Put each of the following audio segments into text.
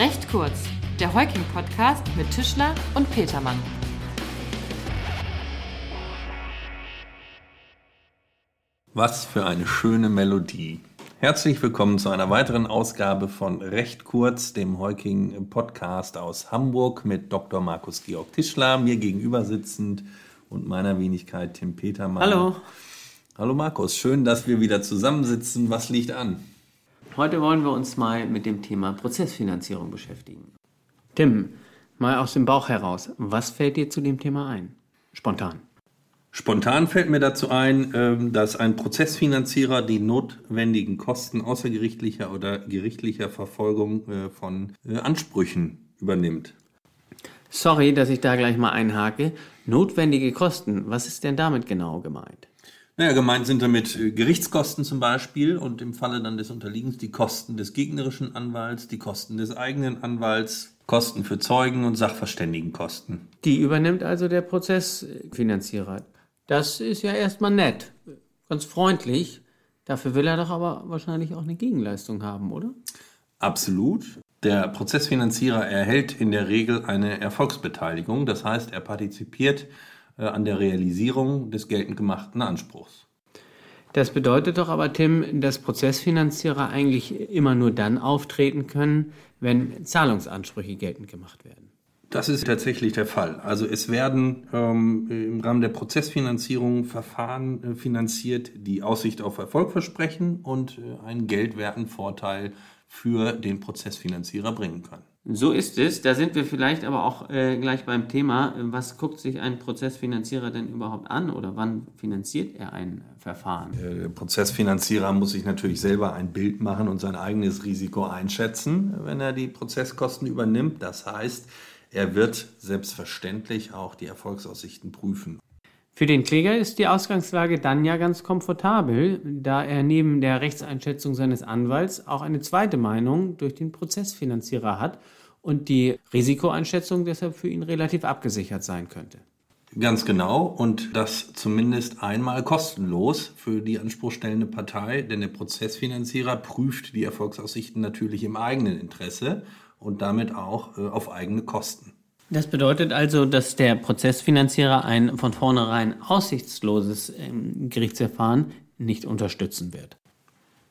Recht kurz, der Heuking-Podcast mit Tischler und Petermann. Was für eine schöne Melodie. Herzlich willkommen zu einer weiteren Ausgabe von Recht kurz, dem Heuking Podcast aus Hamburg mit Dr. Markus Georg Tischler, mir gegenüber sitzend und meiner Wenigkeit Tim Petermann. Hallo. Hallo Markus, schön, dass wir wieder zusammensitzen. Was liegt an? Heute wollen wir uns mal mit dem Thema Prozessfinanzierung beschäftigen. Tim, mal aus dem Bauch heraus, was fällt dir zu dem Thema ein? Spontan. Spontan fällt mir dazu ein, ähm, dass ein Prozessfinanzierer die notwendigen Kosten außergerichtlicher oder gerichtlicher Verfolgung äh, von äh, Ansprüchen übernimmt. Sorry, dass ich da gleich mal einhake. Notwendige Kosten, was ist denn damit genau gemeint? Naja, gemeint sind damit äh, Gerichtskosten zum Beispiel und im Falle dann des Unterliegens die Kosten des gegnerischen Anwalts, die Kosten des eigenen Anwalts, Kosten für Zeugen und Sachverständigenkosten. Die übernimmt also der Prozessfinanzierer. Das ist ja erstmal nett, ganz freundlich. Dafür will er doch aber wahrscheinlich auch eine Gegenleistung haben, oder? Absolut. Der Prozessfinanzierer erhält in der Regel eine Erfolgsbeteiligung, das heißt, er partizipiert an der Realisierung des geltend gemachten Anspruchs. Das bedeutet doch aber, Tim, dass Prozessfinanzierer eigentlich immer nur dann auftreten können, wenn Zahlungsansprüche geltend gemacht werden. Das ist tatsächlich der Fall. Also es werden ähm, im Rahmen der Prozessfinanzierung Verfahren äh, finanziert, die Aussicht auf Erfolg versprechen und äh, einen geldwerten Vorteil für den Prozessfinanzierer bringen können. So ist es. Da sind wir vielleicht aber auch äh, gleich beim Thema. Was guckt sich ein Prozessfinanzierer denn überhaupt an oder wann finanziert er ein Verfahren? Der Prozessfinanzierer muss sich natürlich selber ein Bild machen und sein eigenes Risiko einschätzen, wenn er die Prozesskosten übernimmt. Das heißt, er wird selbstverständlich auch die Erfolgsaussichten prüfen. Für den Kläger ist die Ausgangslage dann ja ganz komfortabel, da er neben der Rechtseinschätzung seines Anwalts auch eine zweite Meinung durch den Prozessfinanzierer hat und die Risikoeinschätzung deshalb für ihn relativ abgesichert sein könnte. Ganz genau und das zumindest einmal kostenlos für die anspruchstellende Partei, denn der Prozessfinanzierer prüft die Erfolgsaussichten natürlich im eigenen Interesse und damit auch äh, auf eigene Kosten. Das bedeutet also, dass der Prozessfinanzierer ein von vornherein aussichtsloses ähm, Gerichtsverfahren nicht unterstützen wird.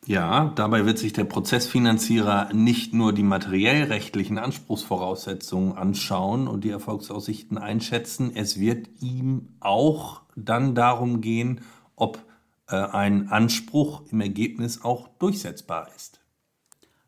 Ja, dabei wird sich der Prozessfinanzierer nicht nur die materiellrechtlichen Anspruchsvoraussetzungen anschauen und die Erfolgsaussichten einschätzen, es wird ihm auch dann darum gehen, ob äh, ein Anspruch im Ergebnis auch durchsetzbar ist.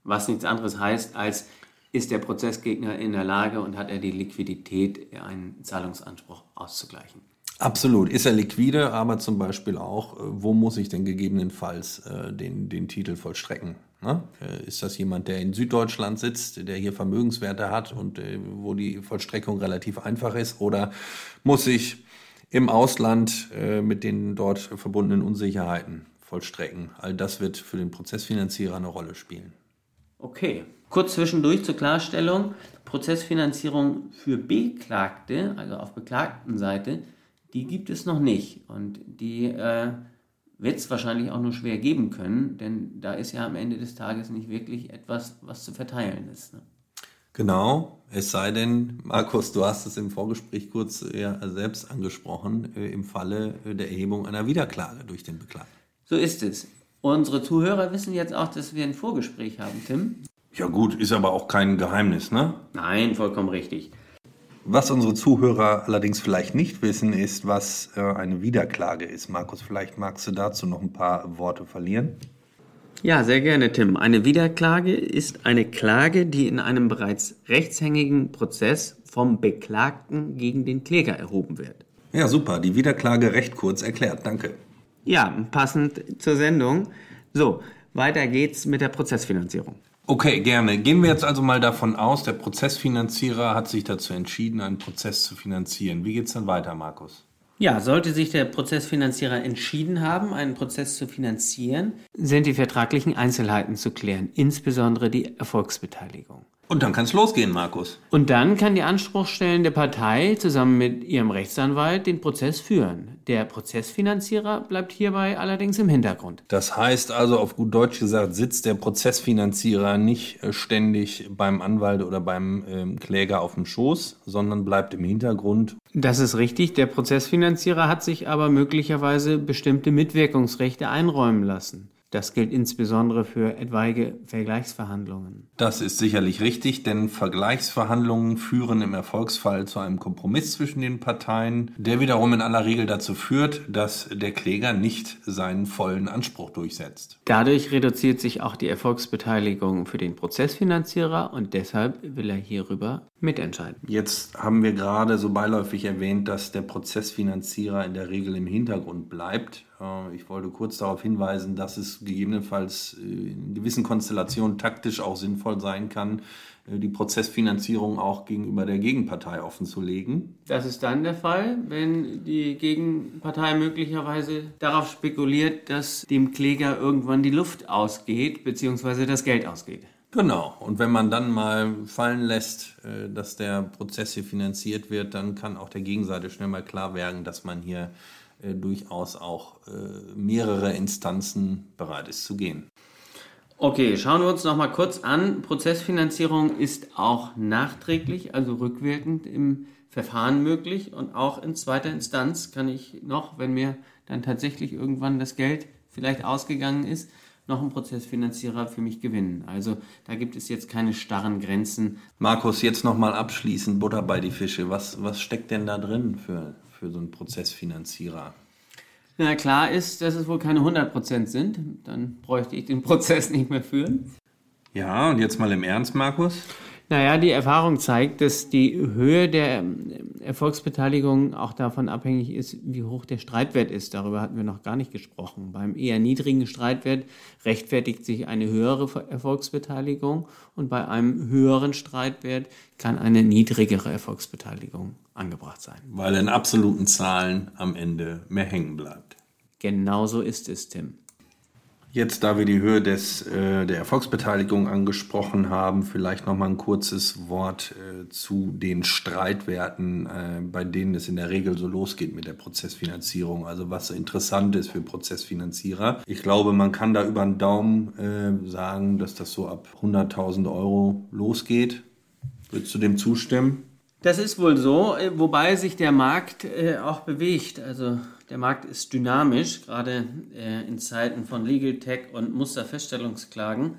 Was nichts anderes heißt, als ist der Prozessgegner in der Lage und hat er die Liquidität, einen Zahlungsanspruch auszugleichen? Absolut. Ist er liquide, aber zum Beispiel auch, äh, wo muss ich denn gegebenenfalls äh, den, den Titel vollstrecken? Ne? Äh, ist das jemand, der in Süddeutschland sitzt, der hier Vermögenswerte hat und äh, wo die Vollstreckung relativ einfach ist? Oder muss ich im Ausland äh, mit den dort verbundenen Unsicherheiten vollstrecken? All das wird für den Prozessfinanzierer eine Rolle spielen. Okay. Kurz zwischendurch zur Klarstellung. Prozessfinanzierung für Beklagte, also auf Beklagtenseite, die gibt es noch nicht. Und die äh, wird es wahrscheinlich auch nur schwer geben können, denn da ist ja am Ende des Tages nicht wirklich etwas, was zu verteilen ist. Ne? Genau, es sei denn, Markus, du hast es im Vorgespräch kurz ja, selbst angesprochen, äh, im Falle der Erhebung einer Wiederklage durch den Beklagten. So ist es. Unsere Zuhörer wissen jetzt auch, dass wir ein Vorgespräch haben, Tim. Ja gut, ist aber auch kein Geheimnis, ne? Nein, vollkommen richtig. Was unsere Zuhörer allerdings vielleicht nicht wissen, ist, was äh, eine Wiederklage ist. Markus, vielleicht magst du dazu noch ein paar Worte verlieren. Ja, sehr gerne, Tim. Eine Wiederklage ist eine Klage, die in einem bereits rechtshängigen Prozess vom Beklagten gegen den Kläger erhoben wird. Ja, super. Die Wiederklage recht kurz erklärt. Danke. Ja, passend zur Sendung. So, weiter geht's mit der Prozessfinanzierung. Okay, gerne. Gehen wir jetzt also mal davon aus, der Prozessfinanzierer hat sich dazu entschieden, einen Prozess zu finanzieren. Wie geht's dann weiter, Markus? Ja, sollte sich der Prozessfinanzierer entschieden haben, einen Prozess zu finanzieren, sind die vertraglichen Einzelheiten zu klären, insbesondere die Erfolgsbeteiligung. Und dann kann es losgehen, Markus. Und dann kann die anspruchstellende Partei zusammen mit ihrem Rechtsanwalt den Prozess führen. Der Prozessfinanzierer bleibt hierbei allerdings im Hintergrund. Das heißt also, auf gut Deutsch gesagt, sitzt der Prozessfinanzierer nicht äh, ständig beim Anwalt oder beim ähm, Kläger auf dem Schoß, sondern bleibt im Hintergrund. Das ist richtig. Der Prozessfinanzierer hat sich aber möglicherweise bestimmte Mitwirkungsrechte einräumen lassen. Das gilt insbesondere für etwaige Vergleichsverhandlungen. Das ist sicherlich richtig, denn Vergleichsverhandlungen führen im Erfolgsfall zu einem Kompromiss zwischen den Parteien, der wiederum in aller Regel dazu führt, dass der Kläger nicht seinen vollen Anspruch durchsetzt. Dadurch reduziert sich auch die Erfolgsbeteiligung für den Prozessfinanzierer und deshalb will er hierüber mitentscheiden. Jetzt haben wir gerade so beiläufig erwähnt, dass der Prozessfinanzierer in der Regel im Hintergrund bleibt. Äh, ich wollte kurz darauf hinweisen, dass es gegebenenfalls äh, in gewissen Konstellationen taktisch auch sinnvoll sein kann, äh, die Prozessfinanzierung auch gegenüber der Gegenpartei offenzulegen. Das ist dann der Fall, wenn die Gegenpartei möglicherweise darauf spekuliert, dass dem Kläger irgendwann die Luft ausgeht bzw. das Geld ausgeht. Genau. Und wenn man dann mal fallen lässt, dass der Prozess hier finanziert wird, dann kann auch der Gegenseite schnell mal klar werden, dass man hier äh, durchaus auch äh, mehrere Instanzen bereit ist zu gehen. Okay, schauen wir uns noch mal kurz an. Prozessfinanzierung ist auch nachträglich, also rückwirkend im Verfahren möglich und auch in zweiter Instanz kann ich noch, wenn mir dann tatsächlich irgendwann das Geld vielleicht ausgegangen ist, noch einen Prozessfinanzierer für mich gewinnen. Also da gibt es jetzt keine starren Grenzen. Markus, jetzt noch mal abschließend Butter bei die Fische. Was, was steckt denn da drin für, für so einen Prozessfinanzierer? Na klar ist, dass es wohl keine 100% sind. Dann bräuchte ich den Prozess nicht mehr führen. Ja, und jetzt mal im Ernst, Markus? Naja, die Erfahrung zeigt, dass die Höhe der Erfolgsbeteiligung auch davon abhängig ist, wie hoch der Streitwert ist. Darüber hatten wir noch gar nicht gesprochen. Beim eher niedrigen Streitwert rechtfertigt sich eine höhere Erfolgsbeteiligung und bei einem höheren Streitwert kann eine niedrigere Erfolgsbeteiligung angebracht sein. Weil in absoluten Zahlen am Ende mehr hängen bleibt. Genauso ist es, Tim. Jetzt, da wir die Höhe des, äh, der Erfolgsbeteiligung angesprochen haben, vielleicht noch mal ein kurzes Wort äh, zu den Streitwerten, äh, bei denen es in der Regel so losgeht mit der Prozessfinanzierung. Also was interessant ist für Prozessfinanzierer. Ich glaube, man kann da über den Daumen sagen, dass das so ab 100.000 Euro losgeht. Würdest du dem zustimmen? Das ist wohl so, wobei sich der Markt auch bewegt. Also der Markt ist dynamisch, gerade äh, in Zeiten von Legal Tech und Musterfeststellungsklagen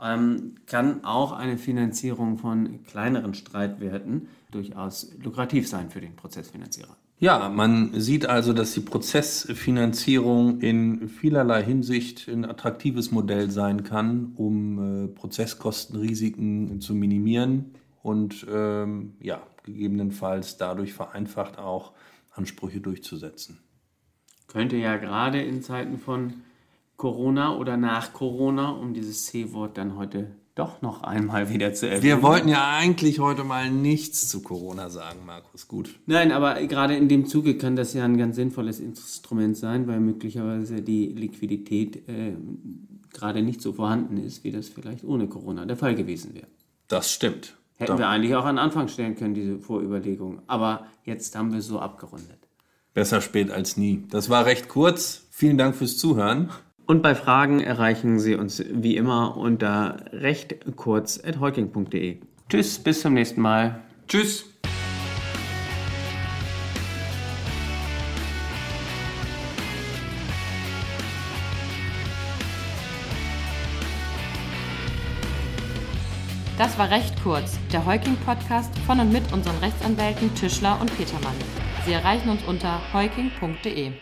ähm, kann auch eine Finanzierung von kleineren Streitwerten durchaus lukrativ sein für den Prozessfinanzierer. Ja, man sieht also, dass die Prozessfinanzierung in vielerlei Hinsicht ein attraktives Modell sein kann, um äh, Prozesskostenrisiken zu minimieren und ähm, ja, gegebenenfalls dadurch vereinfacht auch Ansprüche durchzusetzen könnte ja gerade in Zeiten von Corona oder nach Corona, um dieses C-Wort dann heute doch noch einmal wieder zu erwähnen. Wir wollten ja eigentlich heute mal nichts zu Corona sagen, Markus. Gut. Nein, aber gerade in dem Zuge kann das ja ein ganz sinnvolles Instrument sein, weil möglicherweise die Liquidität äh, gerade nicht so vorhanden ist, wie das vielleicht ohne Corona der Fall gewesen wäre. Das stimmt. Hätten Doch. wir eigentlich auch an Anfang stellen können, diese Vorüberlegung. Aber jetzt haben wir es so abgerundet. Besser spät als nie. Das war recht kurz. Vielen Dank fürs Zuhören. Und bei Fragen erreichen Sie uns wie immer unter recht kurz at heuking.de. Tschüss, bis zum nächsten Mal. Tschüss. Das war recht kurz, der Heuking-Podcast von und mit unseren Rechtsanwälten Tischler und Petermann. Sie erreichen uns unter heuking.de.